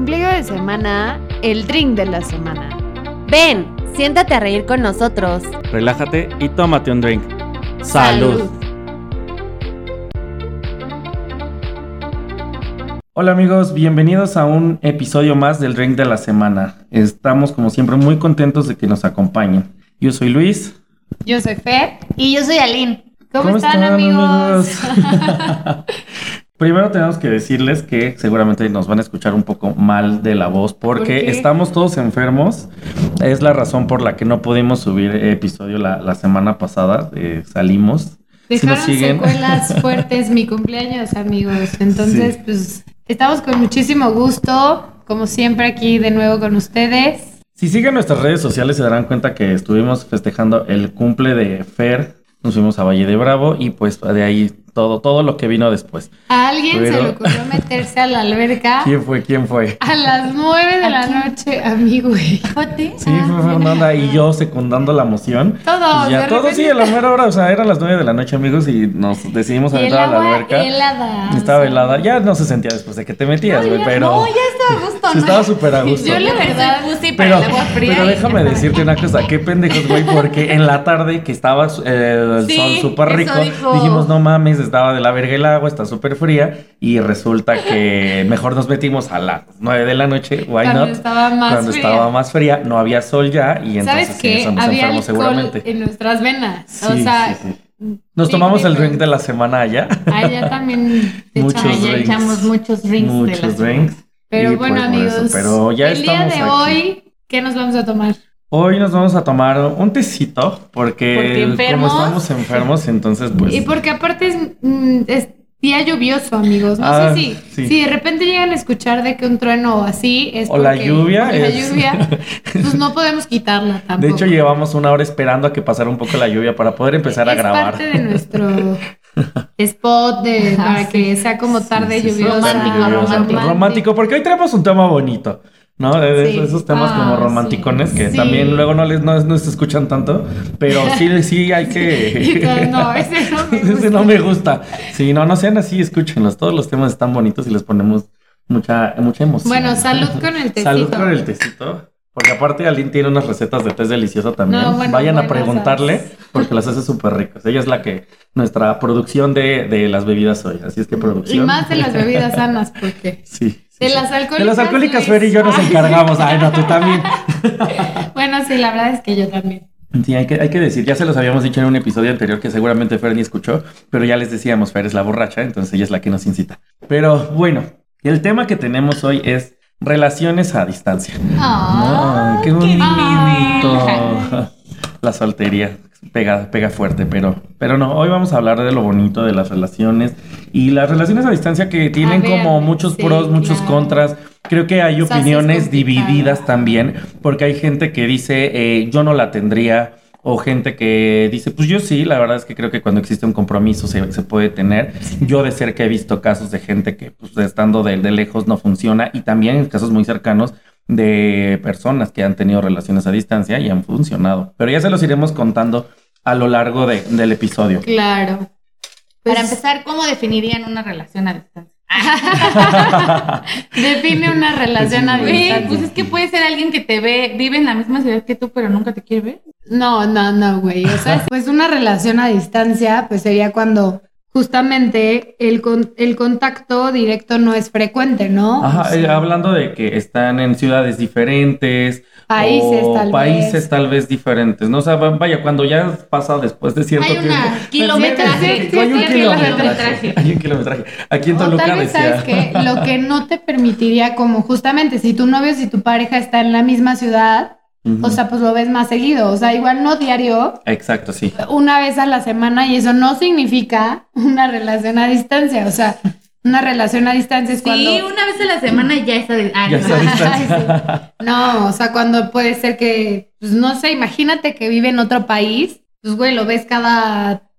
ombligo de semana, el drink de la semana. Ven, siéntate a reír con nosotros. Relájate y tómate un drink. Salud. Hola amigos, bienvenidos a un episodio más del Drink de la Semana. Estamos como siempre muy contentos de que nos acompañen. Yo soy Luis. Yo soy Fer. Y yo soy Aline. ¿Cómo, están, amigos? Primero tenemos que decirles que seguramente nos van a escuchar un poco mal de la voz porque estamos todos enfermos. Es la razón por la que no pudimos subir episodio la, la semana pasada. Eh, salimos. Si Dejaron siguen. secuelas fuertes mi cumpleaños, amigos. Entonces, Sí. pues, estamos con muchísimo gusto, como siempre aquí de nuevo con ustedes. Si siguen nuestras redes sociales se darán cuenta que estuvimos festejando el cumple de Fer. Nos fuimos a Valle de Bravo y pues de ahí todo, todo lo que vino después. A alguien se le ocurrió meterse a la alberca ¿Quién fue? ¿Quién fue? a las nueve de la noche, amigo. güey. Fíjate. Sí, fue Fernanda y yo secundando la moción. Todos, Y ya de todos, repente- sí, a la mera hora, o sea, eran las nueve de la noche, amigos, y nos decidimos el entrar a la alberca. helada. Estaba helada, ya no se sentía después de que te metías, güey, pero No, ya estaba a gusto, sí ¿no? estaba súper a gusto. Yo la verdad, puse Pero, para el agua fría. pero déjame decirte una cosa, qué pendejos, güey, porque en la tarde que estaba eh, el Sí, sol súper rico, dijo. dijimos, no mames, estaba de la verga el agua, está súper fría, y resulta que mejor nos metimos a las nueve de la noche, why Cuando not? estaba más Cuando fría. estaba más fría, no había sol ya, y entonces ¿Sabes sí, qué? eso nos Había enfermó alcohol seguramente. en nuestras venas. Sí, o sea, sí, sí. Nos tomamos el drink de la semana allá. allá también te Muchos ya drinks. echamos muchos drinks de Muchos la drinks. Pero Y, bueno, pues, amigos, pero ya el día de aquí. hoy, ¿qué nos vamos a tomar? Hoy nos vamos a tomar un tecito porque, Porque como enfermos. estamos enfermos, entonces pues... Y porque aparte es, mm, es día lluvioso, amigos. No Ah, sé si, sí. si de repente llegan a escuchar de que un trueno o así es O la lluvia o la es- lluvia, pues no podemos quitarla tampoco. De hecho, llevamos una hora esperando a que pasara un poco la lluvia para poder empezar a es grabar. parte de nuestro spot de, Ah, para sí. que sea como tarde Sí, lluviosa. Romántico, romántico. romántico, porque hoy tenemos un tema bonito. ¿No? De- de Sí. esos temas Ah, como sí. romanticones que Sí. también luego no les no, no se escuchan tanto, pero sí, sí hay Y que. no, ese no me Ese gusta. no me gusta. Sí, no, no sean así, escúchenlos. Todos los temas están bonitos y les ponemos mucha, mucha emoción. Bueno, salud con el tecito. Salud con el tecito. Porque aparte Aline tiene unas recetas de té delicioso también. No, bueno, Vayan a preguntarle ¿sabes? porque las hace súper ricas. Ella es la que, nuestra producción de, de las bebidas hoy. Así es que Y producción. más de las bebidas sanas, porque Sí. De las alcohólicas. De las alcohólicas. Fer y yo nos Ay. encargamos. Ay, no, tú también. Bueno, sí, la verdad es que yo también. Sí, hay que, hay que decir, ya se los habíamos dicho en un episodio anterior que seguramente Fer ni escuchó, pero ya les decíamos, Fer es la borracha, entonces ella es la que nos incita. Pero bueno, el tema que tenemos hoy es relaciones a distancia. Ah, Ay, qué bonito. La soltería pega, pega fuerte, pero, pero no, hoy vamos a hablar de lo bonito de las relaciones y las relaciones a distancia que tienen ver, como muchos sí, pros, muchos claro. contras. Creo que hay O sea, opiniones divididas también, porque hay gente que dice, eh, yo no la tendría. O gente que dice, pues yo sí, la verdad es que creo que cuando existe un compromiso se, se puede tener. Yo de cerca he visto casos de gente que pues estando de, de lejos no funciona y también en casos muy cercanos de personas que han tenido relaciones a distancia y han funcionado. Pero ya se los iremos contando a lo largo de- del episodio. Claro. Pues, Para empezar, ¿cómo definirían una relación a distancia? define una relación a distancia. pues es que puede ser alguien que te ve, vive en la misma ciudad que tú, pero nunca te quiere ver. No, no, no, güey. O sea, pues una relación a distancia, pues sería cuando justamente el, con- el contacto directo no es frecuente, ¿no? Ajá, O sea, eh, hablando de que están en ciudades diferentes. Países, o tal países vez. tal vez diferentes. No, o sea, vaya, cuando ya pasa después de cierto Hay una tiempo. kilometraje. Sí, hay un sí, kilometraje. kilometraje. Hay un kilometraje. Aquí en Toluca tal vez, decía. ¿sabes qué? Lo que no te permitiría como justamente si tu novio, si tu pareja está en la misma ciudad, O sea, pues lo ves más seguido. O sea, igual no diario, Exacto, sí. una vez a la semana y eso no significa una relación a distancia. O sea, una relación a distancia es Sí, cuando... una vez a la semana ya está de... Ah, Ya no. está a distancia. No, o sea, cuando puede ser que, pues no sé, imagínate que vive en otro país, pues güey, lo ves cada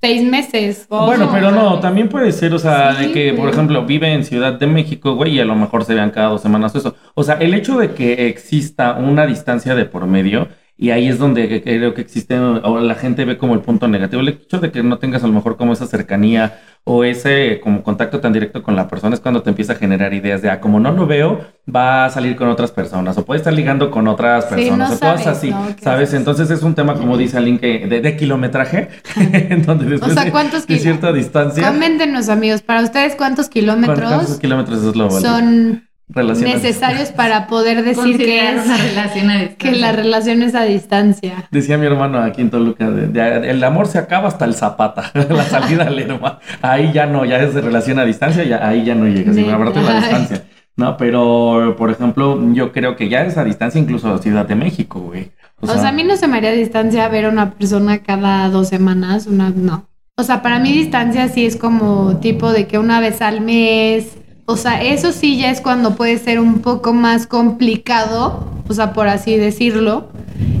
seis meses. o- Bueno, pero no, también puede ser, o sea, Sí, de que, por ejemplo, vive en Ciudad de México, güey, y a lo mejor se vean cada dos semanas o eso. O sea, el hecho de que exista una distancia de por medio, y ahí es donde creo que existe, o la gente ve como el punto negativo, el hecho de que no tengas a lo mejor como esa cercanía o ese como contacto tan directo con la persona es cuando te empieza a generar ideas de, ah, como no lo veo, va a salir con otras personas o puede estar ligando con otras Sí, personas no o cosas sabes, así, ¿no? ¿Qué ¿sabes? Entonces es un tema, como dice alguien, que de, de kilometraje, en donde después sea, de- ¿cuántos de kilo- cierta distancia, Coméntenos, amigos, para ustedes, ¿cuántos kilómetros ¿cuántos kilómetros es lo son? Necesarios para poder decir que es una relación a distancia. que la relación es a distancia? Decía mi hermano aquí en Toluca, de- de- el amor se acaba hasta el zapata, la salida al Lerma. Ahí ya no, ya es de relación a distancia, ya, ahí ya no llega, sino Neta. aparte de la distancia. No, pero por ejemplo, yo creo que ya es a distancia incluso Ciudad de México, güey. O sea, a mí no se me haría distancia ver a una persona cada dos semanas, una no. O sea, para mí distancia sí es como tipo de que una vez al mes. O sea, eso sí ya es cuando puede ser un poco más complicado, o sea, por así decirlo,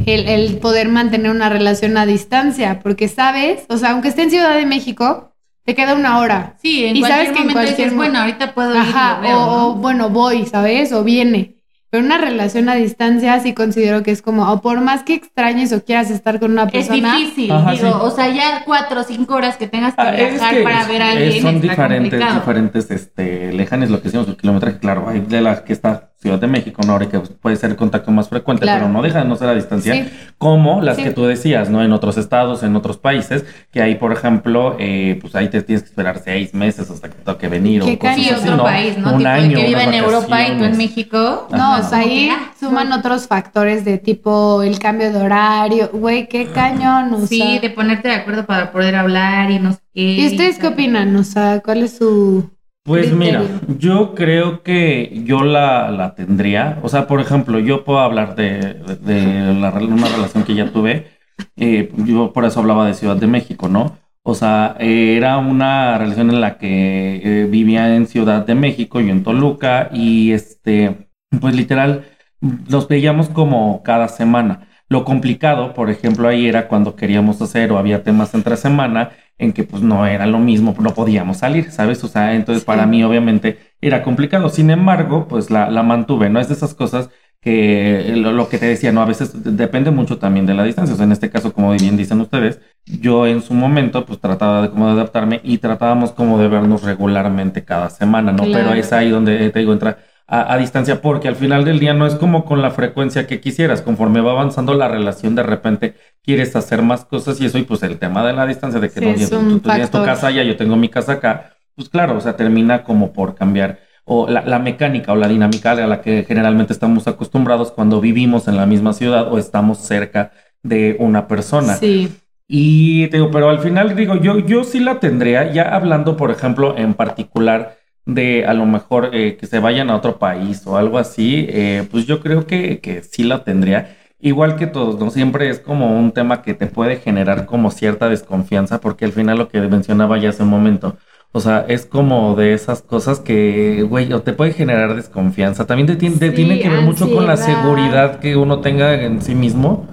el, el poder mantener una relación a distancia, porque sabes, o sea, aunque esté en Ciudad de México, te queda una hora. Sí, en Y cualquier sabes que en momento cualquier dices, mo- bueno, ahorita puedo ir Ajá, lo veo, o, ¿no? o, bueno, voy, ¿sabes? O viene. Pero una relación a distancia sí considero que es como, o por más que extrañes o quieras estar con una Es persona. difícil, Ajá, digo, sí. o sea, ya cuatro o cinco horas que tengas que Ah, es viajar que para ver a alguien son está diferentes, complicado. diferentes este, lejanes, lo que decimos, el kilometraje, claro, hay de la que está Ciudad de México, ¿no? Ahora que puede ser contacto más frecuente, Claro. pero no deja de no ser a distancia, Sí. como las Sí. que tú decías, ¿no? En otros estados, en otros países, que ahí, por ejemplo, eh, pues ahí te tienes que esperar seis meses hasta que te toque venir Qué o cosas Sí, así, otro ¿no? país, ¿no? Un tipo, año, que vive en Europa y tú en. México. No, Ajá. o sea, ahí ah, suman otros factores de tipo el cambio de horario. Güey, qué cañón, o Sí, sea. de ponerte de acuerdo para poder hablar y no sé qué. ¿Y ustedes qué opinan? O sea, ¿cuál es su...? Pues mira, yo creo que yo la, la tendría. O sea, por ejemplo, yo puedo hablar de, de- la una relación que ya tuve. Eh, yo por eso hablaba de Ciudad de México, ¿no? O sea, eh, era una relación en la que eh, vivía en Ciudad de México, yo en Toluca, y este, pues literal, nos veíamos como cada semana. Lo complicado, por ejemplo, ahí era cuando queríamos hacer o había temas entre semana en que pues no era lo mismo, no podíamos salir, ¿sabes? O sea, entonces Sí. para mí obviamente era complicado. Sin embargo, pues la, la mantuve, ¿no? Es de esas cosas que lo, lo que te decía, ¿no? A veces depende mucho también de la distancia. O sea, en este caso, como bien dicen ustedes, yo en su momento pues trataba de como de adaptarme y tratábamos como de vernos regularmente cada semana, ¿no? Claro. Pero es ahí donde te digo, entra a, a distancia, porque al final del día no es como con la frecuencia que quisieras. Conforme va avanzando la relación, de repente quieres hacer más cosas y eso, y pues el tema de la distancia, de que Sí, no, tú, tú tienes tu casa allá, yo tengo mi casa acá, pues claro, o sea, termina como por cambiar. O la, la mecánica o la dinámica a la que generalmente estamos acostumbrados cuando vivimos en la misma ciudad o estamos cerca de una persona. Sí. Y te digo, pero al final digo, yo, yo sí la tendría, ya hablando, por ejemplo, en particular de a lo mejor eh, que se vayan a otro país o algo así, eh, pues yo creo que, que sí la tendría. Igual que todos, ¿no? Siempre es como un tema que te puede generar como cierta desconfianza, porque al final lo que mencionaba ya hace un momento, o sea, es como de esas cosas que, güey, o te puede generar desconfianza. También te, tiene- te Sí, tiene que ver mucho con la seguridad que uno tenga en sí mismo.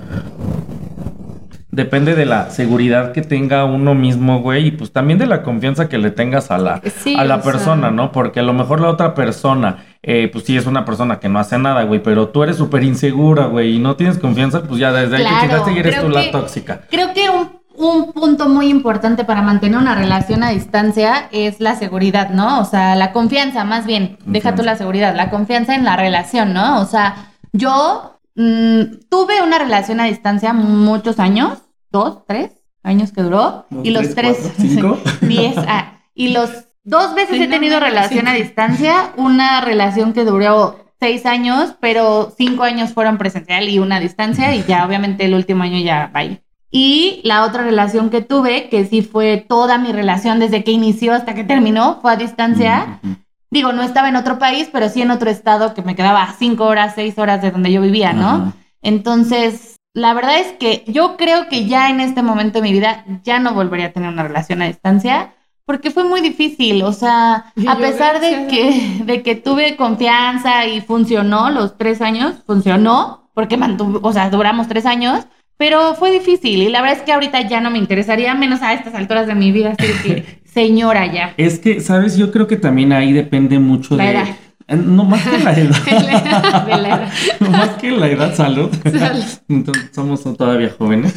Depende de la seguridad que tenga uno mismo, güey, y pues también de la confianza que le tengas a la, Sí, a la sea, persona, ¿no? Porque a lo mejor la otra persona, eh, pues sí es una persona que no hace nada, güey, pero tú eres súper insegura, güey, y no tienes confianza, pues ya desde ahí Claro, te chingaste y eres tú la que- tóxica. Creo que un, un punto muy importante para mantener una relación a distancia es la seguridad, ¿no? O sea, la confianza, más bien. Deja tú la seguridad, la confianza en la relación, ¿no? O sea, yo mm, tuve una relación a distancia muchos años, dos, tres años que duró, Dos, y los tres, tres, cuatro, cinco. diez, ah, y los dos veces Sí, he no tenido mames, relación a distancia, una relación que duró seis años, pero cinco años fueron presencial y una a distancia, y ya obviamente el último año ya bye. Y la otra relación que tuve, que sí fue toda mi relación desde que inició hasta que terminó, fue a distancia. Ujú. Digo, no estaba en otro país, pero sí en otro estado que me quedaba cinco horas, seis horas de donde yo vivía, ¿no? Ajá. Entonces, la verdad es que yo creo que ya en este momento de mi vida ya no volvería a tener una relación a distancia porque fue muy difícil, o sea, Y a pesar de que, de que tuve confianza y funcionó los tres años, funcionó, porque mantuvo, o sea, duramos tres años, pero fue difícil y la verdad es que ahorita ya no me interesaría, menos a estas alturas de mi vida, así que señora ya. Es que, ¿sabes? Yo creo que también ahí depende mucho La de... edad. Eh, No más que la edad. De la edad. No más que la edad, salud. Salud. Entonces, somos todavía jóvenes.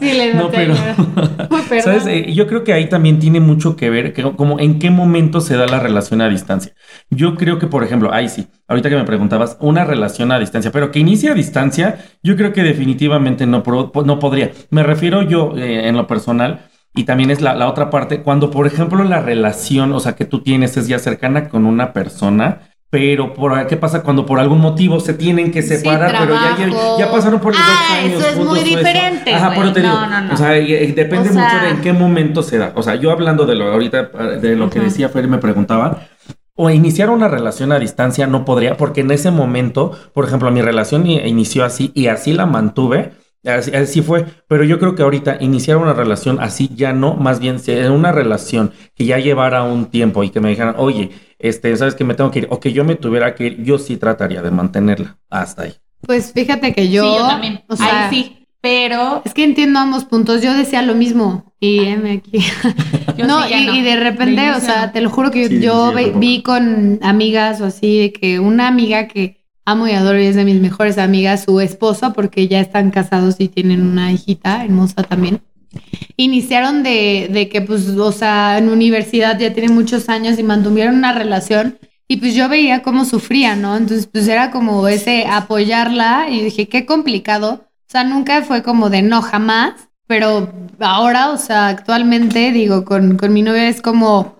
Sí, le No, pero. ¿sabes? Eh, yo creo que ahí también tiene mucho que ver, que, como en qué momento se da la relación a distancia. Yo creo que, por ejemplo, ahí sí, ahorita que me preguntabas, una relación a distancia, pero que inicie a distancia, yo creo que definitivamente no, no podría. Me refiero yo eh, en lo personal. Y también es la, la otra parte, cuando por ejemplo la relación, o sea, que tú tienes es ya cercana con una persona, pero por, ¿qué pasa cuando por algún motivo se tienen que Sí, separar, pero ya, ya, pasaron por los Ah, dos años eso es muy eso? diferente, Ajá, pero te digo, No, no, no. o sea, y depende O sea- mucho de en qué momento se da. O sea, yo hablando de lo ahorita, de lo que decía Fer me preguntaba, o iniciar una relación a distancia no podría, porque en ese momento, por ejemplo, mi relación inició así y así la mantuve. Así, así fue, pero yo creo que ahorita iniciar una relación así ya no, más bien una relación que ya llevara un tiempo y que me dijeran, oye, este, sabes que me tengo que ir, o que yo me tuviera que ir, yo sí trataría de mantenerla hasta ahí. Pues fíjate que yo. sí, yo también. O sea, Ahí sí. Pero Es que entiendo ambos puntos. Yo decía lo mismo. Y heme aquí. yo no, sí y, no. y de repente, De o sea, te lo juro que Sí, yo vi con amigas o así, de que una amiga que amo y adoro y es de mis mejores amigas, su esposo, porque ya están casados y tienen una hijita hermosa también. Iniciaron de, de que, pues, o sea, en universidad ya tienen muchos años y mantuvieron una relación. Y pues yo veía cómo sufría, ¿no? Entonces, pues era como ese apoyarla y dije, qué complicado. O sea, nunca fue como de no, jamás. Pero ahora, o sea, actualmente, digo, con, con mi novia es como,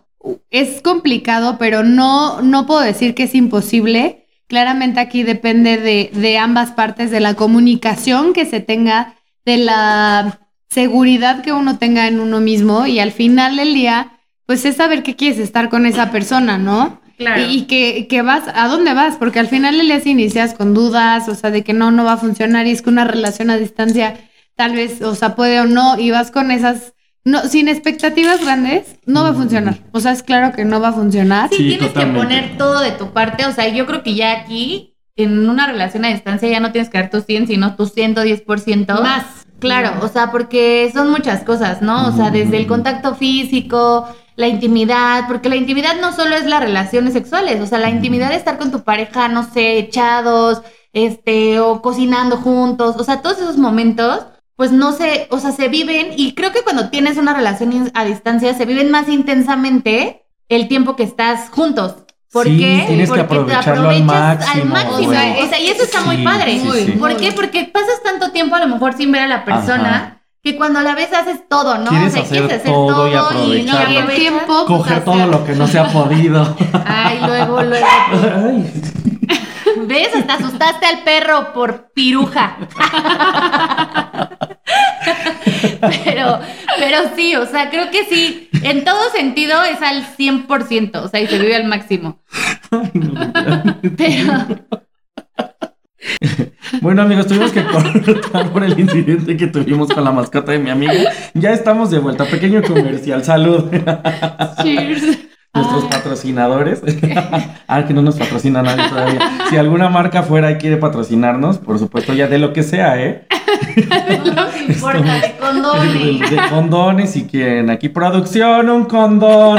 es complicado, pero no, no puedo decir que es imposible. Claramente aquí depende de, de ambas partes, de la comunicación que se tenga, de la seguridad que uno tenga en uno mismo y al final del día, pues es saber que quieres estar con esa persona, ¿no? Claro. Y, y que, que vas, ¿a dónde vas? Porque al final del día si inicias con dudas, o sea, de que no, no va a funcionar y es que una relación a distancia tal vez, o sea, puede o no, y vas con esas, no, sin expectativas grandes, no va a funcionar. O sea, es claro que no va a funcionar. Sí, Sí, tienes totalmente. que poner todo de tu parte. O sea, yo creo que ya aquí, en una relación a distancia, ya no tienes que dar tu 100, sino tu 110%. Más. Claro, o sea, porque son muchas cosas, ¿no? O sea, desde el contacto físico, la intimidad, porque la intimidad no solo es las relaciones sexuales, o sea, la intimidad de estar con tu pareja, no sé, echados, este, o cocinando juntos, o sea, todos esos momentos, pues no se, o sea, se viven, y creo que cuando tienes una relación a distancia, se viven más intensamente el tiempo que estás juntos. ¿Por Sí, qué? tienes que Porque te aprovecharlo al aprovechas máximo, máximo. güey. O sea, y eso está muy Sí, padre. sí, sí. ¿Por qué? Porque pasas tanto tiempo a lo mejor sin ver a la persona Ajá. que cuando a la vez haces todo, ¿no? Quieres o sea, hacer quieres hacer todo todo, y y, no el tiempo, Coger todo lo que no se ha podido. Ay, luego, luego. Ay, ¿Ves? Hasta asustaste al perro por piruja. pero, pero sí, o sea, creo que sí, en todo sentido es al 100%, o sea, y se vive al máximo. Pero, Bueno, amigos, tuvimos que cortar por el incidente que tuvimos con la mascota de mi amiga. Ya estamos de vuelta. Pequeño comercial. Salud. Cheers. Nuestros Ay. patrocinadores. ah, que no nos patrocina nadie todavía. Si alguna marca fuera y quiere patrocinarnos, por supuesto, ya de lo que sea, ¿eh? no me importa, de condones. de condones, si quieren. Aquí, producción, un condón.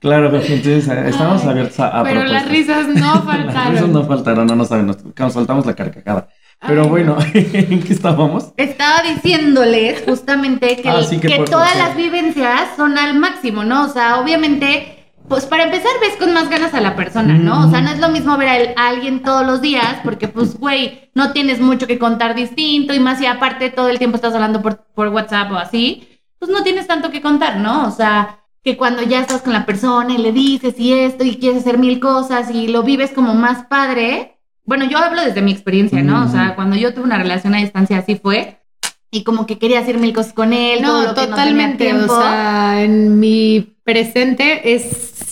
claro, entonces eh, estamos Ay, abiertos a, a Pero las risas no Las faltaron. risas no faltaron, no nos saben, nos, nos soltamos la carcajada. Pero Ay, bueno, ¿en qué estábamos? Estaba diciéndoles justamente que, Ah, sí, que que todas las vivencias son al máximo, ¿no? O sea, obviamente, pues para empezar ves con más ganas a la persona, ¿no? O sea, no es lo mismo ver a, el- a alguien todos los días, porque pues, güey, no tienes mucho que contar distinto y más si aparte todo el tiempo estás hablando por, por WhatsApp o así, pues no tienes tanto que contar, ¿no? O sea, que cuando ya estás con la persona y le dices y esto y quieres hacer mil cosas y lo vives como más padre. Bueno, yo hablo desde mi experiencia, ¿no? O sea, Ujú. cuando yo tuve una relación a distancia así fue. Y como que quería hacer mil cosas con él. todo No, lo que tenía totalmente. tiempo. O sea, en mi presente es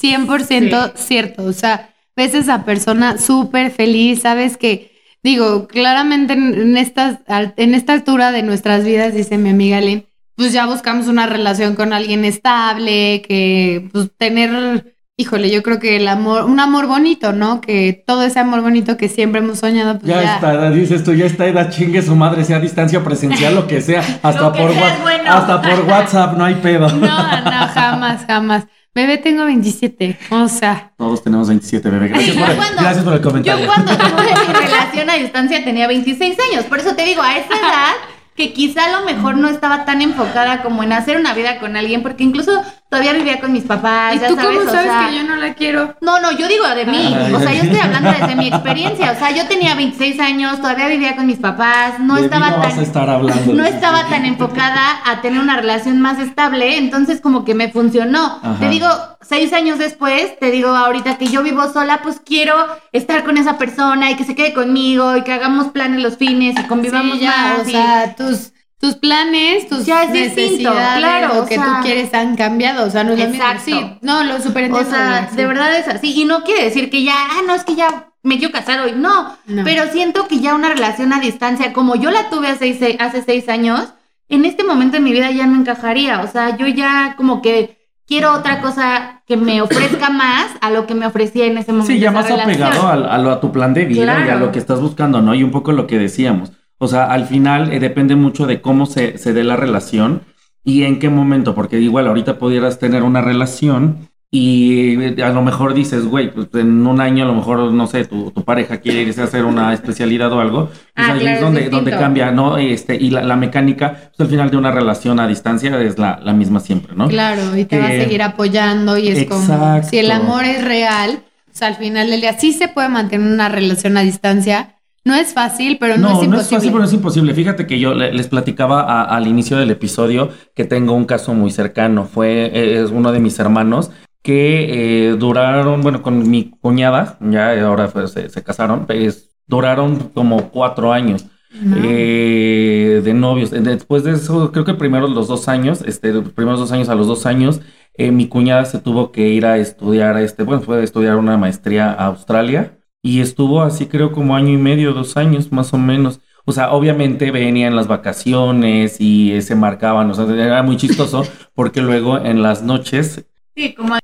100% cierto. O sea, ves a esa persona súper feliz, sabes que, digo, claramente en, estas, en esta altura de nuestras vidas, dice mi amiga Lynn, pues ya buscamos una relación con alguien estable, que pues tener, híjole, yo creo que el amor, un amor bonito, ¿no? Que todo ese amor bonito que siempre hemos soñado, pues Ya, ya, está, dices tú, ya está edad, chingue su madre, sea a distancia presencial, lo que sea, hasta Lo que por sea wa- es bueno. hasta por WhatsApp, no hay pedo. No, no, jamás, jamás. Bebé, tengo 27. O sea, Todos tenemos 27, bebé. Gracias, por, cuando- gracias por el comentario. Yo cuando tuve mi relación a distancia tenía 26 años. Por eso te digo, a esa edad que quizá a lo mejor no estaba tan enfocada como en hacer una vida con alguien, porque incluso todavía vivía con mis papás. ¿y ya tú sabes, cómo o sabes sea, que yo no la quiero? No, no, yo digo de mí. Ay, O sea, yo estoy hablando desde mi experiencia. O sea, yo tenía 26 años, todavía vivía con mis papás, no De estaba no vas a tan estar hablando. no estaba tan enfocada a tener una relación más estable, entonces como que me funcionó. Ajá. Te digo, seis años después, te digo ahorita que yo vivo sola, pues quiero estar con esa persona y que se quede conmigo y que hagamos planes los fines y convivamos Sí, ya, más. o y- sea, tus, tus planes, tus Ya es distinto, necesidades, claro, lo o que sea- tú quieres han cambiado, o sea, no es lo mismo. Exacto. Sí, no, lo super o sea, de verdad es así. Y no quiere decir que ya, ah, no, es que ya me quiero casar hoy. No, No. Pero siento que ya una relación a distancia, como yo la tuve hace seis, hace seis años, en este momento de mi vida ya no encajaría. O sea, yo ya como que quiero otra cosa que me ofrezca más a lo que me ofrecía en ese momento. Sí, ya más relación. apegado a, a lo- a tu plan de vida y a Claro. lo que estás buscando, ¿no? Y un poco lo que decíamos. O sea, al final eh, depende mucho de cómo se, se dé la relación y en qué momento, porque igual ahorita pudieras tener una relación y eh, a lo mejor dices, güey, pues en un año a lo mejor, no sé, tu, tu pareja quiere irse a hacer una especialidad o algo, pues Ah, ahí claro, es es donde, distinto. donde cambia, ¿no? Este, y la, la mecánica, pues al final de una relación a distancia es la, la misma siempre, ¿no? Claro, y te va a Que- seguir apoyando y es como, Exacto. si el amor es real, o sea, al final del día sí se puede mantener una relación a distancia. No es fácil, pero no, es imposible. No es fácil, pero es imposible. Fíjate que yo le- les platicaba a- al inicio del episodio que tengo un caso muy cercano. Fue, eh, es uno de mis hermanos que eh, duraron, bueno, con mi cuñada, ya ahora se, se casaron, pues duraron como cuatro años No. eh, de novios. Eh, Después de eso, creo que primero los dos años, este, los primeros dos años a los dos años, eh, mi cuñada se tuvo que ir a estudiar, este, bueno, fue a estudiar una maestría a Australia y estuvo así creo como año y medio, dos años más o menos. O sea, obviamente venían las vacaciones y eh, se marcaban, o sea, era muy chistoso porque luego en las noches Sí, como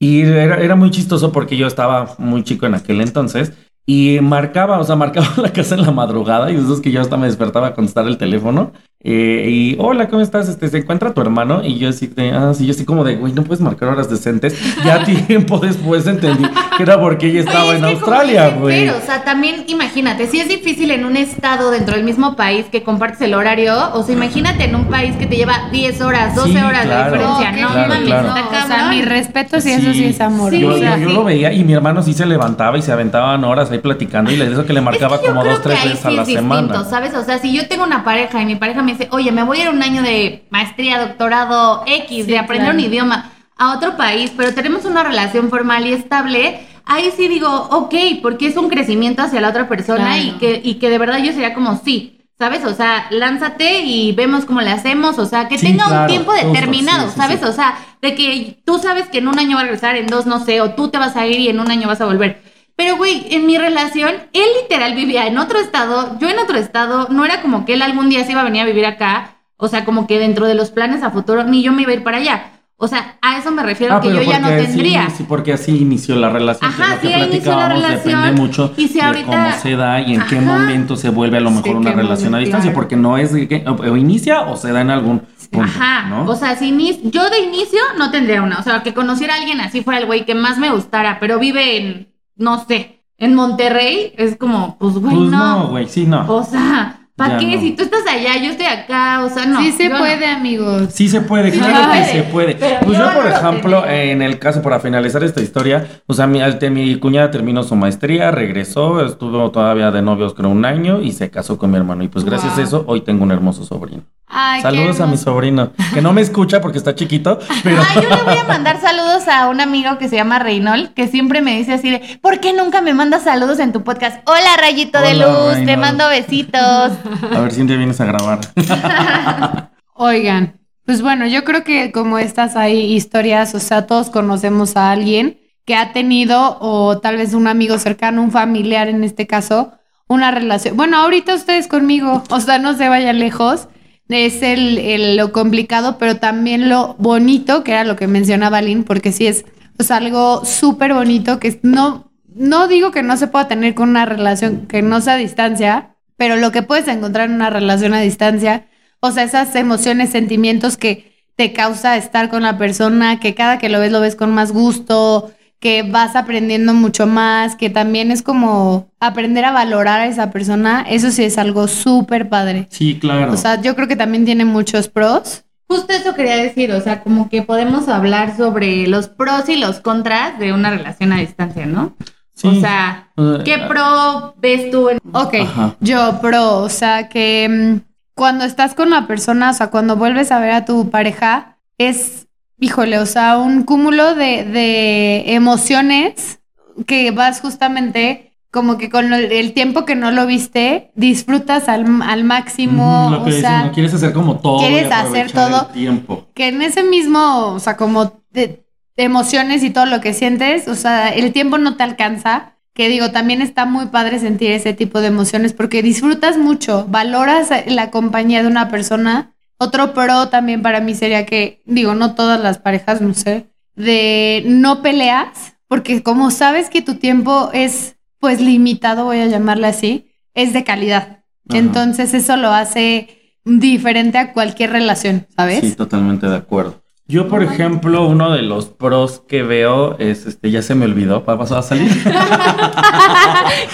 y era, era muy chistoso porque yo estaba muy chico en aquel entonces y marcaba, o sea, marcaba la casa en la madrugada y eso es que yo hasta me despertaba a contestar el teléfono eh, y hola, ¿cómo estás? Este, ¿se encuentra tu hermano? Y yo así de, ah, sí, yo así como de, güey, no puedes marcar horas decentes. Ya tiempo después entendí que era porque ella estaba Oye, en es Australia, güey. Pero, o sea, también imagínate, si es difícil en un estado dentro del mismo país que compartes el horario, o sea, imagínate en un país que te lleva 10 horas, 12 Sí, horas claro. de diferencia, no, claro, mames, claro. está No, o sea, mi respeto si eso sí es amor. Sí, yo, o yo- sea, yo sí. lo veía y mi hermano sí se levantaba y se aventaban horas ahí platicando y le dijo que le marcaba Es que yo como dos, tres veces a sí la distinto, semana. ¿sabes? O sea, si yo tengo una pareja y mi pareja me dice, oye, me voy a ir un año de maestría, doctorado X, Sí, de aprender claro. un idioma a otro país, pero tenemos una relación formal y estable, ahí sí digo, ok, porque es un crecimiento hacia la otra persona y, que, y que de verdad yo sería como, sí. ¿Sabes? O sea, lánzate y vemos cómo le hacemos. O sea, que Sí, tenga un tiempo determinado, sí, ¿sabes? O sea, de que tú sabes que en un año va a regresar, en dos no sé, o tú te vas a ir y en un año vas a volver. Pero, güey, en mi relación, él literal vivía en otro estado, yo en otro estado, no era como que él algún día se iba a venir a vivir acá, o sea, como que dentro de los planes a futuro, ni yo me iba a ir para allá. O sea, a eso me refiero Ah, que yo ya no tendría. Sí, porque así inició la relación. Ajá, que sí, inició la relación. Depende mucho Y si de ahorita- cómo se da y en qué momento se vuelve a lo mejor Sí, una relación a distancia, porque no es que o, inicia o se da en algún punto, Ajá, ¿no? o sea, si ini- yo de inicio no tendría una, o sea, que conociera a alguien así fuera el güey que más me gustara, pero vive en, no sé, en Monterrey, es como, pues, güey, pues no. no, güey, sí, no. O sea, ¿para Ya qué? no. Si tú estás allá, yo estoy acá, o sea, no. sí se no. puede, amigos. Sí se puede, Sí claro que se puede. pero Pues yo, por ejemplo, tenía. en el caso, para finalizar esta historia, o sea, mi, mi cuñada terminó su maestría, regresó, estuvo todavía de novios creo un año y se casó con mi hermano. Y pues gracias a eso, hoy tengo un hermoso sobrino. Ay, Saludos a mi sobrino, que no me escucha porque está chiquito, pero... Ah, yo le voy a mandar saludos a un amigo que se llama Reynold, que siempre me dice así de, ¿por qué nunca me mandas saludos en tu podcast? Hola, Rayito de Luz, te mando besitos. A ver si un día vienes a grabar. Oigan, pues bueno, yo creo que como estas hay historias, o sea, todos conocemos a alguien que ha tenido, o tal vez un amigo cercano, un familiar en este caso, una relación. Bueno, ahorita ustedes conmigo, o sea, no se vayan lejos. Es el, el- lo complicado, pero también lo bonito, que era lo que mencionaba Lynn, porque sí es pues, algo súper bonito que no, no digo que no se pueda tener con una relación que no sea a distancia, pero lo que puedes encontrar en una relación a distancia, o sea, esas emociones, sentimientos que te causa estar con la persona, que cada que lo ves lo ves con más gusto, que vas aprendiendo mucho más, que también es como aprender a valorar a esa persona, eso sí es algo súper padre. Sí, claro. O sea, yo creo que también tiene muchos pros. Justo eso quería decir, o sea, como que podemos hablar sobre los pros y los contras de una relación a distancia, ¿no? Sí. O sea, ¿qué pro ves tú en... Ok, Ajá. yo pro, o sea, que mm, cuando estás con la persona, o sea, cuando vuelves a ver a tu pareja, es, híjole, o sea, un cúmulo de, de emociones que vas justamente como que con el, tiempo que no lo viste, disfrutas al, al máximo, Ujú, lo que o dicen, sea, ¿no? quieres hacer como todo. quieres hacer todo. el tiempo. que en ese mismo, o sea, como de, de emociones y todo lo que sientes, o sea, el tiempo no te alcanza. Que digo, también está muy padre sentir ese tipo de emociones porque disfrutas mucho, valoras la compañía de una persona. Otro pro también para mí sería que, digo, no todas las parejas, no sé, de no peleas, porque como sabes que tu tiempo es pues limitado, voy a llamarle así, es de calidad. Ajá. Entonces eso lo hace diferente a cualquier relación, ¿sabes? Sí, totalmente de acuerdo. Yo, por ejemplo, uno de los pros que veo es, este, ya se me olvidó, pa- pasó a salir.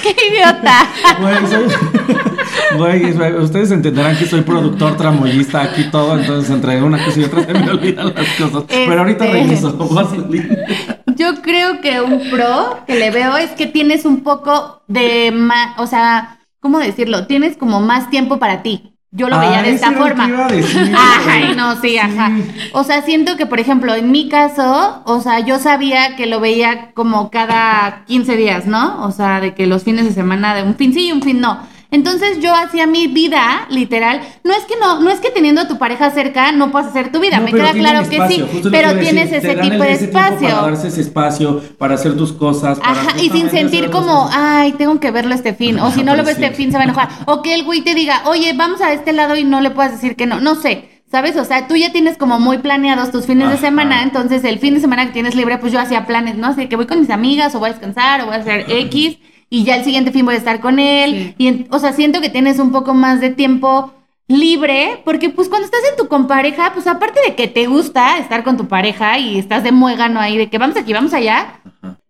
¡Qué idiota! Soy- güey, ustedes entenderán que soy productor tramoyista aquí todo, entonces entre una cosa y otra se me olvidan las cosas. Pero ahorita Este. regreso. Yo creo que un pro que le veo es que tienes un poco de más, o sea, ¿cómo decirlo? Tienes como más tiempo para ti. Yo lo veía Ah, de esta forma. que iba a decir, Ajá, no, sí, ajá. O sea, siento que, por ejemplo, en mi caso, o sea, yo sabía que lo veía como cada 15 días, ¿no? O sea, de que los fines de semana, de un fin sí y un fin no. Entonces yo hacía mi vida, literal. No es que no, no es que teniendo a tu pareja cerca no puedas hacer tu vida. No, Me queda claro que sí. Pero tienes decir, ese tipo de ese espacio. Para darse ese espacio, para hacer tus cosas. para Ajá, y sin sentir como, cosas. ay, tengo que verlo este fin. O si no lo veo Sí. este fin, se va a enojar. O que el güey te diga, oye, vamos a este lado y no le puedas decir que no. No sé, ¿sabes? O sea, tú ya tienes como muy planeados tus fines de semana. Entonces, el fin de semana que tienes libre, pues yo hacía planes, ¿no? Así que voy con mis amigas o voy a descansar o voy a hacer X. Y ya el siguiente fin voy a estar con él. Sí. Y, o sea, siento que tienes un poco más de tiempo libre, porque pues cuando estás en tu con pareja, pues aparte de que te gusta estar con tu pareja y estás de muégano ahí, de que vamos aquí, vamos allá,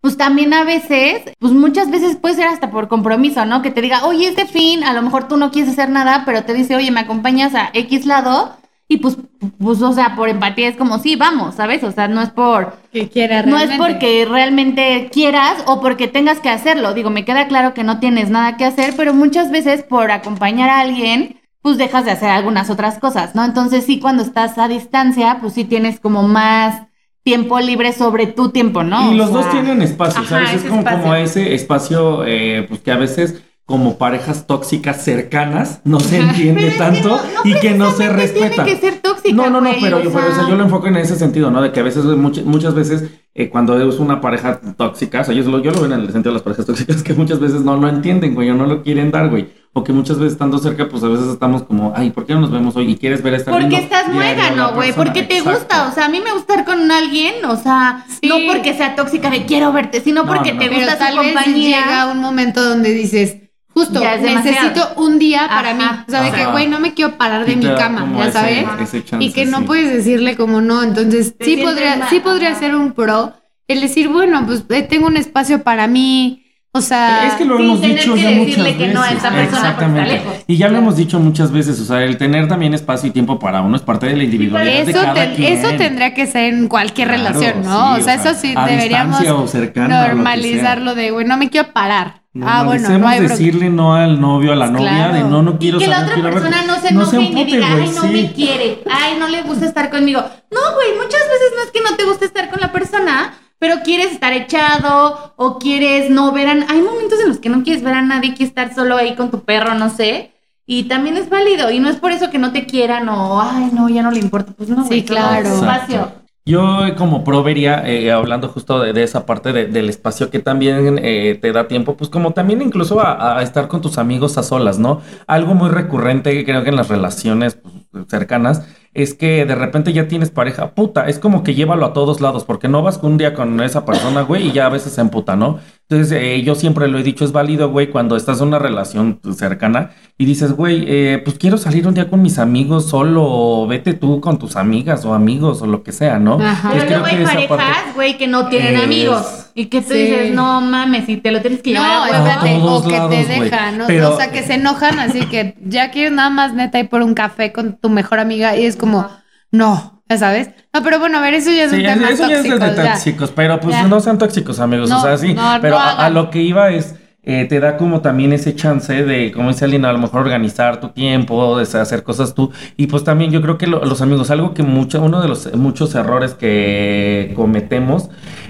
pues también a veces, pues muchas veces puede ser hasta por compromiso, ¿no? Que te diga, oye, este fin, a lo mejor tú no quieres hacer nada, pero te dice, oye, me acompañas a X lado, y pues, pues, o sea, por empatía es como, sí, vamos, ¿sabes? O sea, no es por, Que quiera no es realmente. porque realmente quieras o porque tengas que hacerlo. Digo, me queda claro que no tienes nada que hacer, pero muchas veces por acompañar a alguien, pues dejas de hacer algunas otras cosas, ¿no? Entonces sí, cuando estás a distancia, pues sí tienes como más tiempo libre sobre tu tiempo, ¿no? Y O los dos tienen espacio, ajá, ¿sabes? Es como, espacio. como ese espacio, eh, pues que a veces como parejas tóxicas cercanas no se entiende Pero es que tanto no- no y que no se respeta. Tiene que ser tóxica, No, no, no, güey, pero yo, pero, o sea, yo lo enfoco en ese sentido, ¿no? De que a veces, muchas, muchas veces, eh, cuando es una pareja tóxica, o sea, yo, lo- yo lo veo en el sentido de las parejas tóxicas, que muchas veces no lo entienden, güey, o no lo quieren dar, güey. O que muchas veces estando cerca, pues a veces estamos como, ay, ¿por qué no nos vemos hoy? Y quieres ver a esta Porque estás muégano, güey, porque te gusta, o sea, a mí me gusta estar con alguien, o sea, Sí. no porque sea tóxica de quiero verte, sino No, porque no, te. Pero gusta tal su vez compañía. llega un momento donde dices, justo, Ya es demasiado. necesito un día para Ajá. mí. O sea, de que, güey, no me quiero parar de Y mi cama, ya ese- sabes. ese chance, y que no sí. puedes decirle como no. Entonces, Te sí podría, mal, sí podría ser un pro el decir, bueno, pues eh, tengo un espacio para mí. O sea, Es que lo sin hemos dicho que ya muchas decirle que no a veces. esa persona porque está Exactamente. lejos. Y ya lo hemos dicho muchas veces, o sea, el tener también espacio y tiempo para uno es parte de la individualidad de eso, cada ten- quien. eso tendría que ser en cualquier Claro, relación, ¿no? sí, o sea, eso sí deberíamos o cercana, o lo que normalizarlo de, güey, no me quiero parar. Ah, bueno, no hay decirle no al novio, a la novia, Claro. de no, no Y quiero que la otra quiero verte". persona no se enoje y me empute, diga, ay, no sí. me quiere, ay, no le gusta estar conmigo. No, güey, muchas veces no es que no te guste estar con la persona, pero quieres estar echado o quieres no ver a... Hay momentos en los que no quieres ver a nadie, quieres estar solo ahí con tu perro, no sé. Y también es válido. Y no es por eso que no te quieran o, ay, no, ya no le importa. Pues no, güey, Sí, claro. es espacio. Yo eh, como pro vería, eh, hablando justo de, esa parte de- del espacio que también eh, te da tiempo, pues como también incluso a, a estar con tus amigos a solas, ¿no? Algo muy recurrente que creo que en las relaciones pues, cercanas es que de repente ya tienes pareja, puta, es como que llévalo a todos lados, porque no vas un día con esa persona, güey, y ya a veces se emputa, ¿no? Entonces, eh, yo siempre lo he dicho, es válido, güey, cuando estás en una relación cercana y dices, güey, eh, pues quiero salir un día con mis amigos solo, o vete tú con tus amigas o amigos o lo que sea, ¿no? Ajá. Pero luego hay parejas, parte- güey, que no tienen Es- amigos. Y que tú Sí. dices, no mames, y te lo tienes que llevar No, a espérate, o que lados, te dejan, ¿no? Pero- o sea, que se enojan así que ya quieres nada más neta ir por un café con tu mejor amiga y es como, no, sabes. No, pero bueno, a ver, eso ya es Sí, un tema eso ya es tóxico. de ya. tóxicos, pero pues Ya. no sean tóxicos, amigos. No, o sea, sí. no, pero no a, lo que iba es, eh, te da como también ese chance de, como dice Alina, a lo mejor organizar tu tiempo, de hacer cosas tú. Y pues también yo creo que lo- los amigos, algo que mucho, uno de los muchos errores que cometemos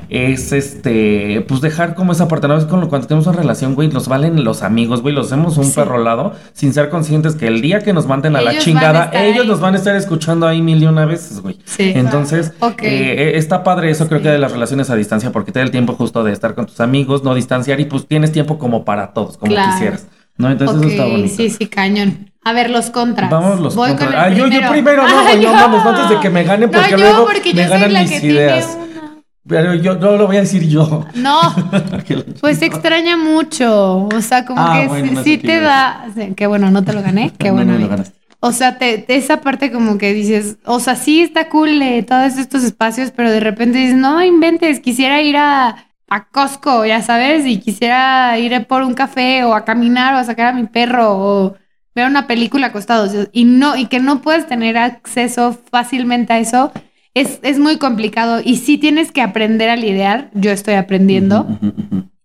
es este, pues dejar como esa parte, ¿no? Es con lo, cuando tenemos una relación, güey, nos valen los amigos, güey, los hacemos un Sí. perro lado sin ser conscientes que el día que nos manden a la Ellos chingada, ellos ahí. nos van a estar escuchando ahí mil y una veces, güey. Sí. Entonces, Ok. eh, está padre eso, creo Sí. que de las relaciones a distancia, porque te da el tiempo justo de estar con tus amigos, no distanciar, y pues tienes tiempo como para todos, como Claro. quisieras. ¿No? Entonces eso está bonito. sí, sí, cañón. A ver, los contras. Vamos los Voy contras. con el Ah, yo, yo primero, no, Ah, güey, no yo. mames, antes de que me ganen, porque no, yo, luego porque me yo soy ganan la mis que ideas. tiene una. Pero yo no lo voy a decir yo. No, pues se extraña mucho. O sea, como Ah, que bueno, sí, no te da. Qué bueno, no te lo gané. Qué No, bueno. no lo amigo. ganaste. O sea, te, te- esa parte como que dices, o sea, sí está cool eh, todos estos espacios, pero de repente dices, no inventes, quisiera ir a, a Costco, ya sabes, y quisiera ir por un café o a caminar o a sacar a mi perro o ver una película acostados. Y no, y que no puedes tener acceso fácilmente a eso, es, es muy complicado. Y sí tienes que aprender a lidiar, yo estoy aprendiendo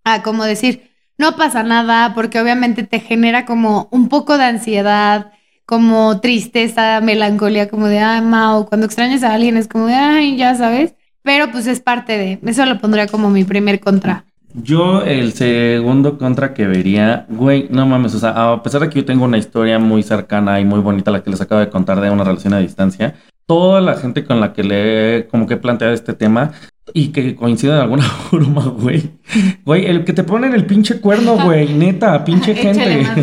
a como decir, no pasa nada, porque obviamente te genera como un poco de ansiedad, como tristeza, melancolía, como de, ay, Mau, cuando extrañas a alguien es como de, ay, ya sabes, pero pues es parte de, eso lo pondría como mi primer contra. Yo, el segundo contra que vería, güey, no mames, o sea, a pesar de que yo tengo una historia muy cercana y muy bonita, la que les acabo de contar de una relación a distancia, toda la gente con la que le he como que he planteado este tema y que coincide de alguna forma, güey, güey, el que te ponen el pinche cuerno, güey, neta, pinche gente.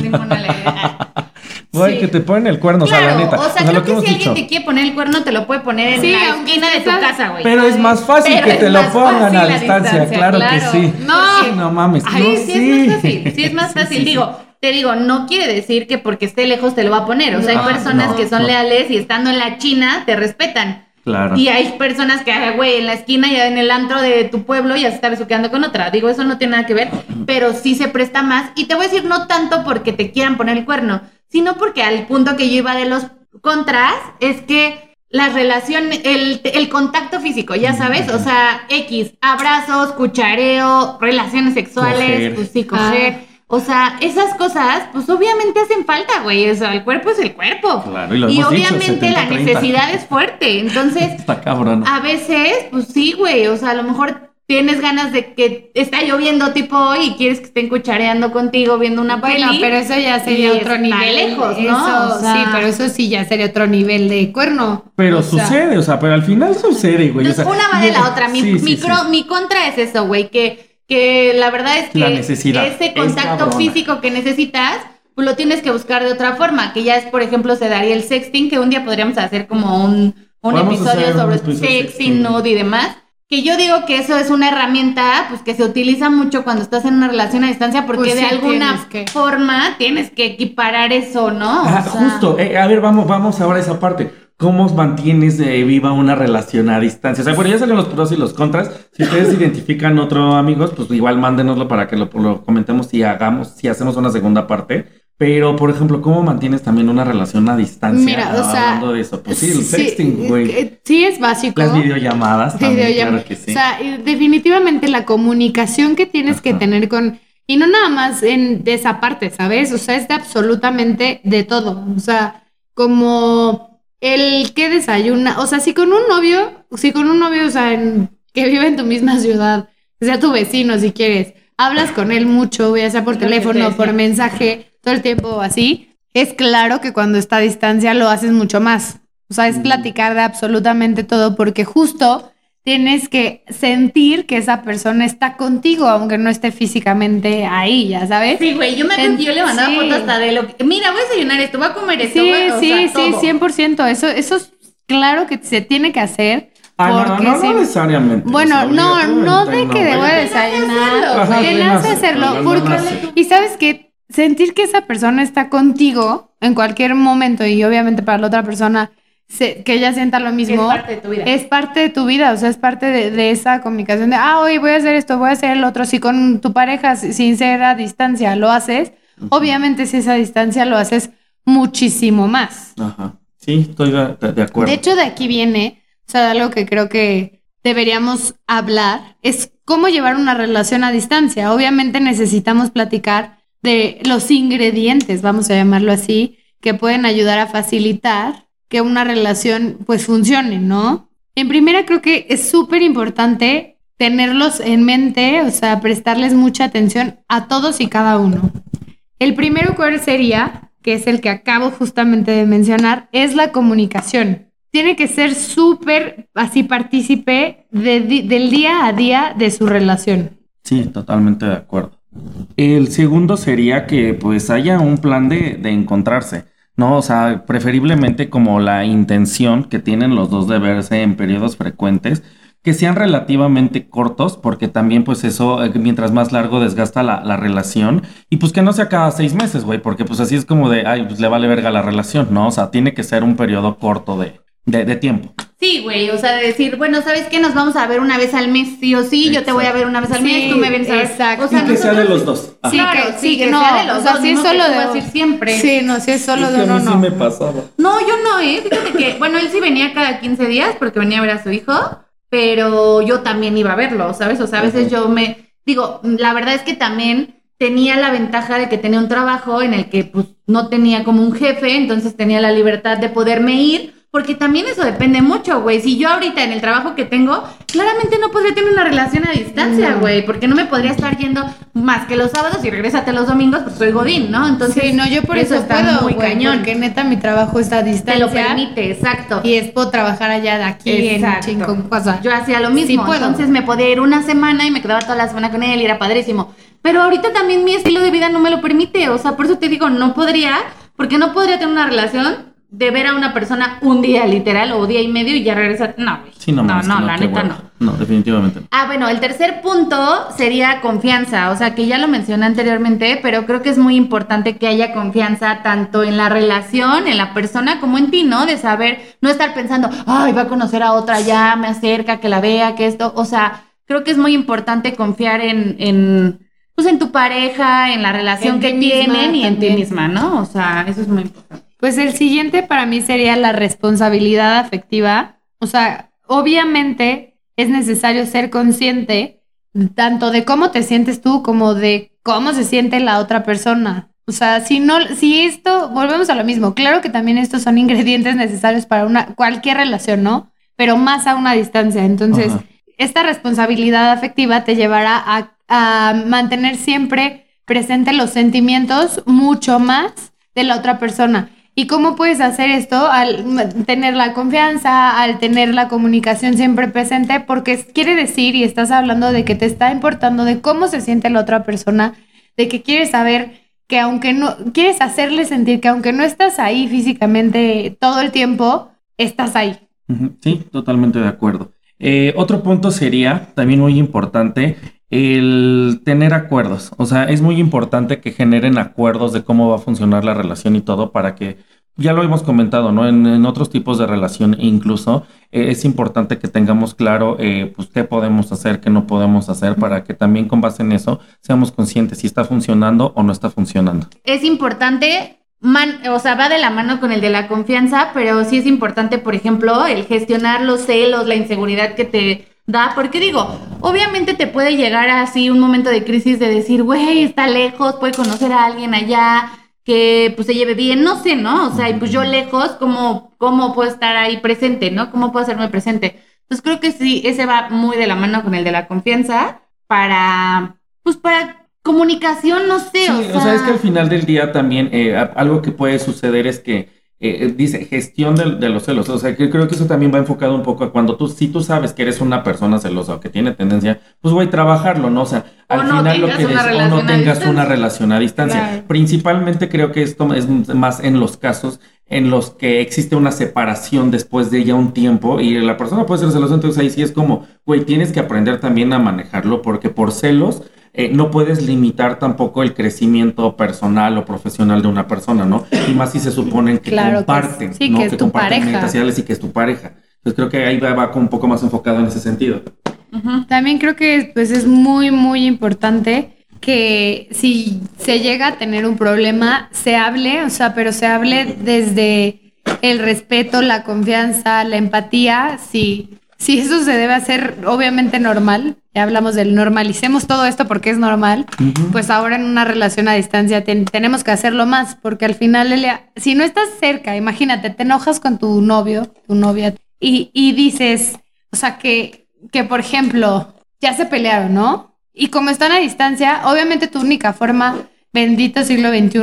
Güey, Sí. que te ponen el cuerno, o sea, Claro, la neta. o sea, lo creo que que hemos si alguien dicho. te quiere poner el cuerno, te lo puede poner en Sí, la esquina de tu casa, güey. Pero es más fácil Pero que te lo pongan a distancia, distancia, claro, que claro. sí. No. Sí, no mames. Ay, no, sí, es más fácil, sí es más fácil. sí, sí. digo, te digo, no quiere decir que porque esté lejos te lo va a poner. O sea, No, hay personas no, que son no. leales y estando en la China te respetan. Claro. Y hay personas que, ah, güey, en la esquina, ya en el antro de tu pueblo, ya se está besuqueando con otra. Digo, eso no tiene nada que ver, pero sí se presta más. Y te voy a decir, no tanto porque te quieran poner el cuerno, sino porque al punto que yo iba de los contras es que la relación, el, el contacto físico, ya sabes, o sea, X, abrazos, cuchareo, relaciones sexuales, Coger. pues sí, coger. O sea, esas cosas, pues obviamente hacen falta, güey. O sea, el cuerpo es el cuerpo. Claro, y lo y hemos dicho, obviamente la 70-30. necesidad es fuerte. Entonces, Está cabrón. a veces, pues sí, güey, o sea, a lo mejor tienes ganas de que está lloviendo tipo hoy y quieres que estén cuchareando contigo viendo una Bueno, peli. pero eso ya sería otro nivel. lejos, ¿no? Eso, O sea- sí, pero eso sí ya sería otro nivel de cuerno. Pero O sea, sucede, o sea, pero al final sucede, güey. o Entonces, sea, una va de la otra. Mi, sí, sí, mi, sí. cro- mi contra es eso, güey, que, que la verdad es que La necesidad ese es contacto físico que necesitas, pues lo tienes que buscar de otra forma, que ya es, por ejemplo, se daría el sexting, que un día podríamos hacer como un, un episodio un sobre episodio sexting, sexting. nude y demás. Que yo digo que eso es una herramienta pues que se utiliza mucho cuando estás en una relación a distancia porque Pues de sí, alguna tienes que. forma tienes que equiparar eso, ¿no? O Ah, sea, justo, eh, a ver, vamos, vamos ahora a esa parte. ¿Cómo mantienes eh, viva una relación a distancia? O sea, bueno, ya salieron los pros y los contras. Si ustedes identifican otro, amigos, pues igual mándenoslo para que lo, lo comentemos y hagamos, si hacemos una segunda parte. Pero, por ejemplo, ¿cómo mantienes también una relación a distancia? Mira, o sea, Hablando de eso. Pues sí, el sexting, es güey. que Sí, es básico. Las videollamadas también, Videollam- claro que sí. O sea, definitivamente la comunicación que tienes que tener con. Y no nada más en, de esa parte, ¿sabes? O sea, es de absolutamente de todo. O sea, como el que desayuna. O sea, si con un novio, si con un novio, o sea, en- que vive en tu misma ciudad, que sea tu vecino si quieres, hablas con él mucho, ya sea por teléfono, por mensaje, todo el tiempo así. Es claro que cuando está a distancia lo haces mucho más. O sea, es Mm. platicar de absolutamente todo porque justo tienes que sentir que esa persona está contigo, aunque no esté físicamente ahí, ya sabes. Sí, güey, yo me que yo le mandaba Sí. fotos hasta de lo que, mira, voy a desayunar esto, voy a comer esto, Sí, o sí, sea, sí, todo. 100%. Eso, eso es claro que se tiene que hacer Ah, no, Porque no, no, si- no necesariamente. Bueno, no, no de que debo güey. desayunar, le nace hacerlo, porque, y sabes que sentir que esa persona está contigo en cualquier momento y obviamente para la otra persona se- que ella sienta lo Es mismo, parte de tu vida. es parte de tu vida, o sea, es parte de, de esa comunicación de, ah, oye, voy a hacer esto, voy a hacer el otro. Si con tu pareja si- sin ser a distancia lo haces, obviamente si esa distancia lo haces muchísimo más. Ajá. Sí, estoy de, de- de acuerdo. De hecho, de aquí viene, o sea, algo que creo que deberíamos hablar, es cómo llevar una relación a distancia. Obviamente necesitamos platicar de los ingredientes, vamos a llamarlo así, que pueden ayudar a facilitar que una relación pues funcione, ¿no? En primera creo que es súper importante tenerlos en mente, o sea, prestarles mucha atención a todos y cada uno. El primero cuál sería, que es el que acabo justamente de mencionar, es la comunicación. Tiene que ser súper así partícipe de del día a día de su relación. Sí, totalmente de acuerdo. El segundo sería que pues haya un plan de, de encontrarse, ¿no? O sea, preferiblemente como la intención que tienen los dos de verse en periodos frecuentes, que sean relativamente cortos, porque también pues eso, eh, mientras más largo desgasta la, la relación, y pues que no sea cada seis meses, güey, porque pues así es como de, ay, pues le vale verga la relación, ¿no? O sea, tiene que ser un periodo corto de, de, de tiempo. Sí, güey, o sea, de decir, bueno, ¿sabes qué? Nos vamos a ver una vez al mes, sí o sí, yo te voy a ver una vez al Sí, mes, tú me vienes a ver. exacto. O sea, y que sea de los dos. Ajá. Sí, Claro, sí, sí, que no, sea de los o sea, dos, sí es no solo de- decir siempre. Sí, no, si es solo Es de uno, no. sí me pasaba. No, yo no, ¿eh? Fíjate que, bueno, él sí venía cada 15 días porque venía a ver a su hijo, pero yo también iba a verlo, ¿sabes? O sea, a veces yo me, digo, la verdad es que también tenía la ventaja de que tenía un trabajo en el que pues no tenía como un jefe, entonces tenía la libertad de poderme ir, porque también eso depende mucho, güey. Si yo ahorita en el trabajo que tengo, claramente no podría tener una relación a distancia, No. güey, porque no me podría estar yendo más que los sábados y regrésate los domingos, pues soy godín, ¿no? Entonces, Sí, no, yo por eso, está puedo, muy cañón. porque neta mi trabajo está a Te distancia. lo permite, exacto. Y es puedo trabajar allá de aquí Exacto. en chingón cosa. Yo hacía lo Sí mismo, puedo. entonces me podía ir una semana y me quedaba toda la semana con él y era padrísimo. Pero ahorita también mi estilo de vida no me lo permite, o sea, por eso te digo, no podría, porque no podría tener una relación de ver a una persona un día literal o día y medio y ya regresar. No, güey. Sí, no, no, no, la neta no. No, definitivamente no. Ah, bueno, el tercer punto sería confianza, o sea, que ya lo mencioné anteriormente, pero creo que es muy importante que haya confianza tanto en la relación, en la persona, como en ti, ¿no? De saber, no estar pensando, ay, va a conocer a otra, ya me acerca, que la vea, que esto, o sea, creo que es muy importante confiar en, en pues en tu pareja, en la relación En que misma tienen y en ti misma, ¿no? O sea, eso es muy importante. Pues el siguiente para mí sería la responsabilidad afectiva. O sea, obviamente es necesario ser consciente tanto de cómo te sientes tú como de cómo se siente la otra persona. O sea, si no, si esto, volvemos a lo mismo. Claro que también estos son ingredientes necesarios para una cualquier relación, ¿no? Pero más a una distancia. Entonces, Ajá. esta responsabilidad afectiva te llevará a, a mantener siempre presente los sentimientos mucho más de la otra persona. ¿Y cómo puedes hacer esto? Al tener la confianza, al tener la comunicación siempre presente, porque quiere decir, y estás hablando de que te está importando de cómo se siente la otra persona, de que quieres saber que aunque no, quieres hacerle sentir que aunque no estás ahí físicamente todo el tiempo, estás ahí. Sí, totalmente de acuerdo. Eh, otro punto sería también muy importante el tener acuerdos. O sea, es muy importante que generen acuerdos de cómo va a funcionar la relación y todo para que, ya lo hemos comentado, ¿no? En, otros tipos de relación incluso eh, es importante que tengamos claro eh, pues qué podemos hacer, qué no podemos hacer para que también con base en eso seamos conscientes si está funcionando o no está funcionando. es importante, man- o sea, va de la mano con el de la confianza, pero sí es importante, por ejemplo, el gestionar los celos, la inseguridad que te da, porque digo, obviamente te puede llegar así un momento de crisis de decir, güey, está lejos, puede conocer a alguien allá que pues se lleve bien, no sé, ¿no? O sea, y pues yo lejos, ¿cómo, cómo puedo estar ahí presente, ¿no? ¿Cómo puedo hacerme presente? Entonces creo que sí, ese va muy de la mano con el de la confianza para, pues para comunicación, no sé, Sí, o, o sea, es que al final del día también eh, algo que puede suceder es que eh, dice gestión de, los celos. O sea, que creo que eso también va enfocado un poco a cuando tú, si tú sabes que eres una persona celosa o que tiene tendencia, pues güey, trabajarlo, ¿no? O sea, O al no final lo que des- o no a tengas una relación a distancia. Claro. Principalmente creo que esto es más en los casos en los que existe una separación después de ya un tiempo y la persona puede ser celosa, entonces ahí sí es como, güey, tienes que aprender también a manejarlo porque por celos eh, no puedes limitar tampoco el crecimiento personal o profesional de una persona, ¿no? Y más si se suponen que Claro que comparten, sí, ¿no? que es tu comparten pareja. necesidades y que es tu pareja. Entonces creo que ahí va, va un poco más enfocado en ese sentido. También creo que pues es muy, muy importante que si se llega a tener un problema, se hable, o sea, pero se hable desde el respeto, la confianza, la empatía, si, si eso se debe hacer obviamente normal, ya hablamos del normalicemos todo esto porque es normal, pues ahora en una relación a distancia ten- tenemos que hacerlo más, porque al final, Elia, si no estás cerca, imagínate, te enojas con tu novio, tu novia, y, y dices, o sea, que, que por ejemplo, ya se pelearon, ¿no? Y como están a distancia, obviamente tu única forma, bendito siglo XXI,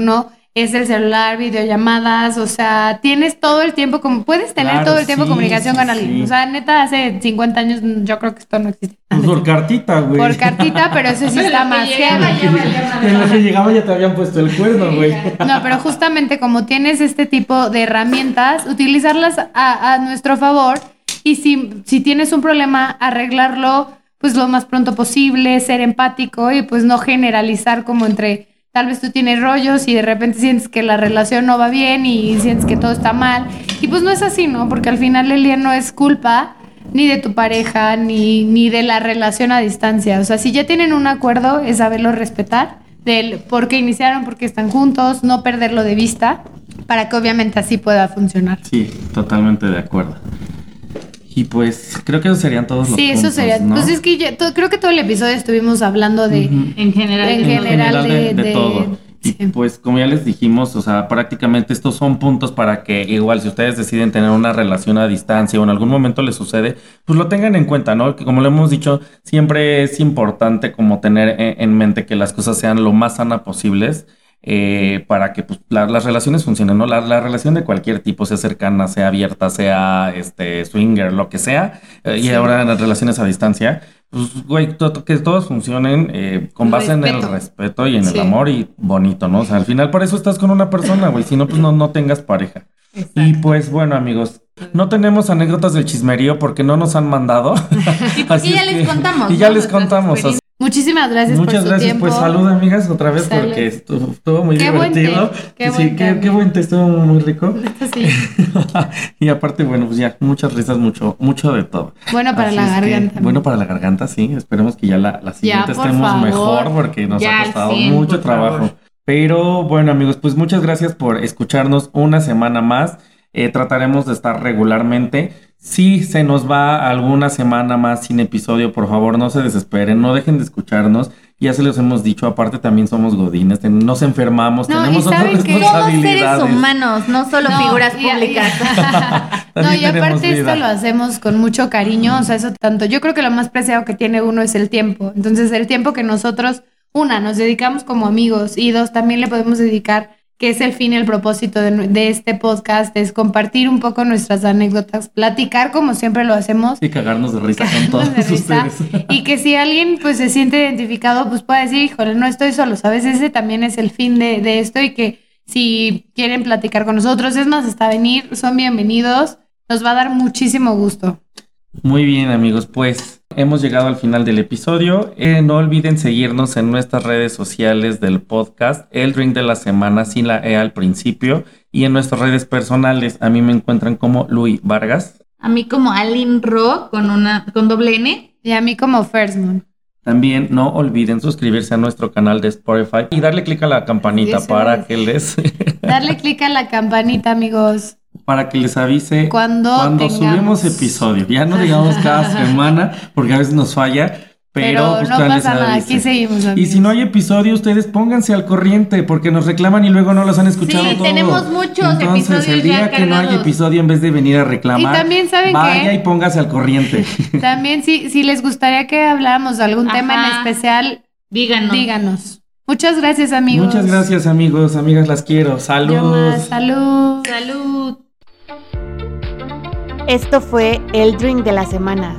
es el celular, videollamadas, o sea, tienes todo el tiempo, como puedes tener Claro, todo el tiempo sí, comunicación sí, con alguien. sí. O sea, neta, hace 50 años yo creo que esto no existe. Pues por cartita, güey. Por cartita, pero eso sí está que más llegaba valía madre. En lo que llegaba ya te habían puesto el cuerno, güey. No, pero justamente como tienes este tipo de herramientas, utilizarlas a, a nuestro favor y si, si tienes un problema, arreglarlo pues lo más pronto posible, ser empático y pues no generalizar como entre tal vez tú tienes rollos y de repente sientes que la relación no va bien y sientes que todo está mal. Y pues no es así, ¿no? Porque al final el día no es culpa ni de tu pareja, ni, ni de la relación a distancia. O sea, si ya tienen un acuerdo, es saberlo respetar, del por qué iniciaron, por qué están juntos, no perderlo de vista, para que obviamente así pueda funcionar. Sí, totalmente de acuerdo. Y pues creo que esos serían todos los Sí, eso puntos, sería. ¿no? Pues es que ya- to- creo que todo el episodio estuvimos hablando de. En general. En En general de- de- todo. Y sí. pues como ya les dijimos, o sea, prácticamente estos son puntos para que igual si ustedes deciden tener una relación a distancia o en algún momento les sucede, pues lo tengan en cuenta, ¿no? Que como lo hemos dicho, siempre es importante como tener en, en mente que las cosas sean lo más sana posibles. Eh, para que pues, la- las relaciones funcionen, ¿no? La, la relación de cualquier tipo, sea cercana, sea abierta, sea este swinger, lo que sea, eh, y ahora las relaciones a distancia, pues, güey, to- que todos funcionen eh, con base en el Respeto. y en Sí. el amor y bonito, ¿no? O sea, al final por eso estás con una persona, güey, si no, pues no, no tengas pareja. Y pues bueno, amigos, no tenemos anécdotas del chismerío porque no nos han mandado. Y porque Así ya es les contamos. Y ya ¿no? les contamos. experiencias. Muchísimas gracias Muchas por su gracias, tiempo. pues salud amigas otra vez porque estuvo, estuvo muy Qué buen té, divertido. qué sí, buen té, qué, qué amigo. buen té, estuvo muy rico. Sí. y aparte, bueno, pues ya, muchas risas, mucho, mucho de todo. Bueno para Así la que, garganta. bueno para la garganta, sí. Esperemos que ya la, la siguiente estemos favor. mejor porque nos Ya ha costado 100, mucho trabajo. favor. Pero bueno, amigos, pues muchas gracias por escucharnos una semana más. Eh, trataremos de estar regularmente. Si se nos va alguna semana más sin episodio, por favor, no se desesperen, no dejen de escucharnos. Ya se los hemos dicho, aparte también somos godines, ten- nos enfermamos, No, tenemos y otras ¿saben qué? Somos seres responsabilidades. humanos, no solo No, figuras y- y- públicas. No, También y aparte esto lo hacemos con mucho cariño, o sea, eso tanto. Yo creo que lo más preciado que tiene uno es el tiempo. Entonces, el tiempo que nosotros, una, nos dedicamos como amigos y dos, también le podemos dedicar, que es el fin y el propósito de, de este podcast, es compartir un poco nuestras anécdotas, platicar como siempre lo hacemos. Y cagarnos de risa con todos de risa. ustedes. Y que si alguien pues se siente identificado, pues pueda decir, híjole, no estoy solo, ¿sabes? Ese también es el fin de, de esto y que si quieren platicar con nosotros, es más, hasta venir, son bienvenidos. Nos va a dar muchísimo gusto. Muy bien amigos, pues hemos llegado al final del episodio. Eh, no olviden seguirnos en nuestras redes sociales del podcast, El Drink de la Semana, sin la E al principio, y en nuestras redes personales. A mí me encuentran como Luis Vargas. A mí como Alin Ro con una con doble N. Y a mí como First Moon. También no olviden suscribirse a nuestro canal de Spotify y darle clic a la campanita Sí, para es. que les Darle clic a la campanita, amigos. Para que les avise Cuando cuando tengamos. subimos episodio. Ya no digamos cada semana porque a veces nos falla, pero, Pero, pues, no pasa nada, aquí seguimos. Y amigos. si no hay episodio, ustedes pónganse al corriente porque nos reclaman y luego no los han escuchado Sí, todo. tenemos muchos Entonces, episodios el día ya que no hay cargados. episodio, en vez de venir a reclamar, Y también, ¿saben vaya qué? y póngase al corriente. También, si, si les gustaría que habláramos de algún tema en Ajá. especial, Díganos. díganos. Muchas gracias, amigos. Muchas gracias, amigos, amigas, las quiero. Más. Salud. Salud. Esto fue el drink de la semana.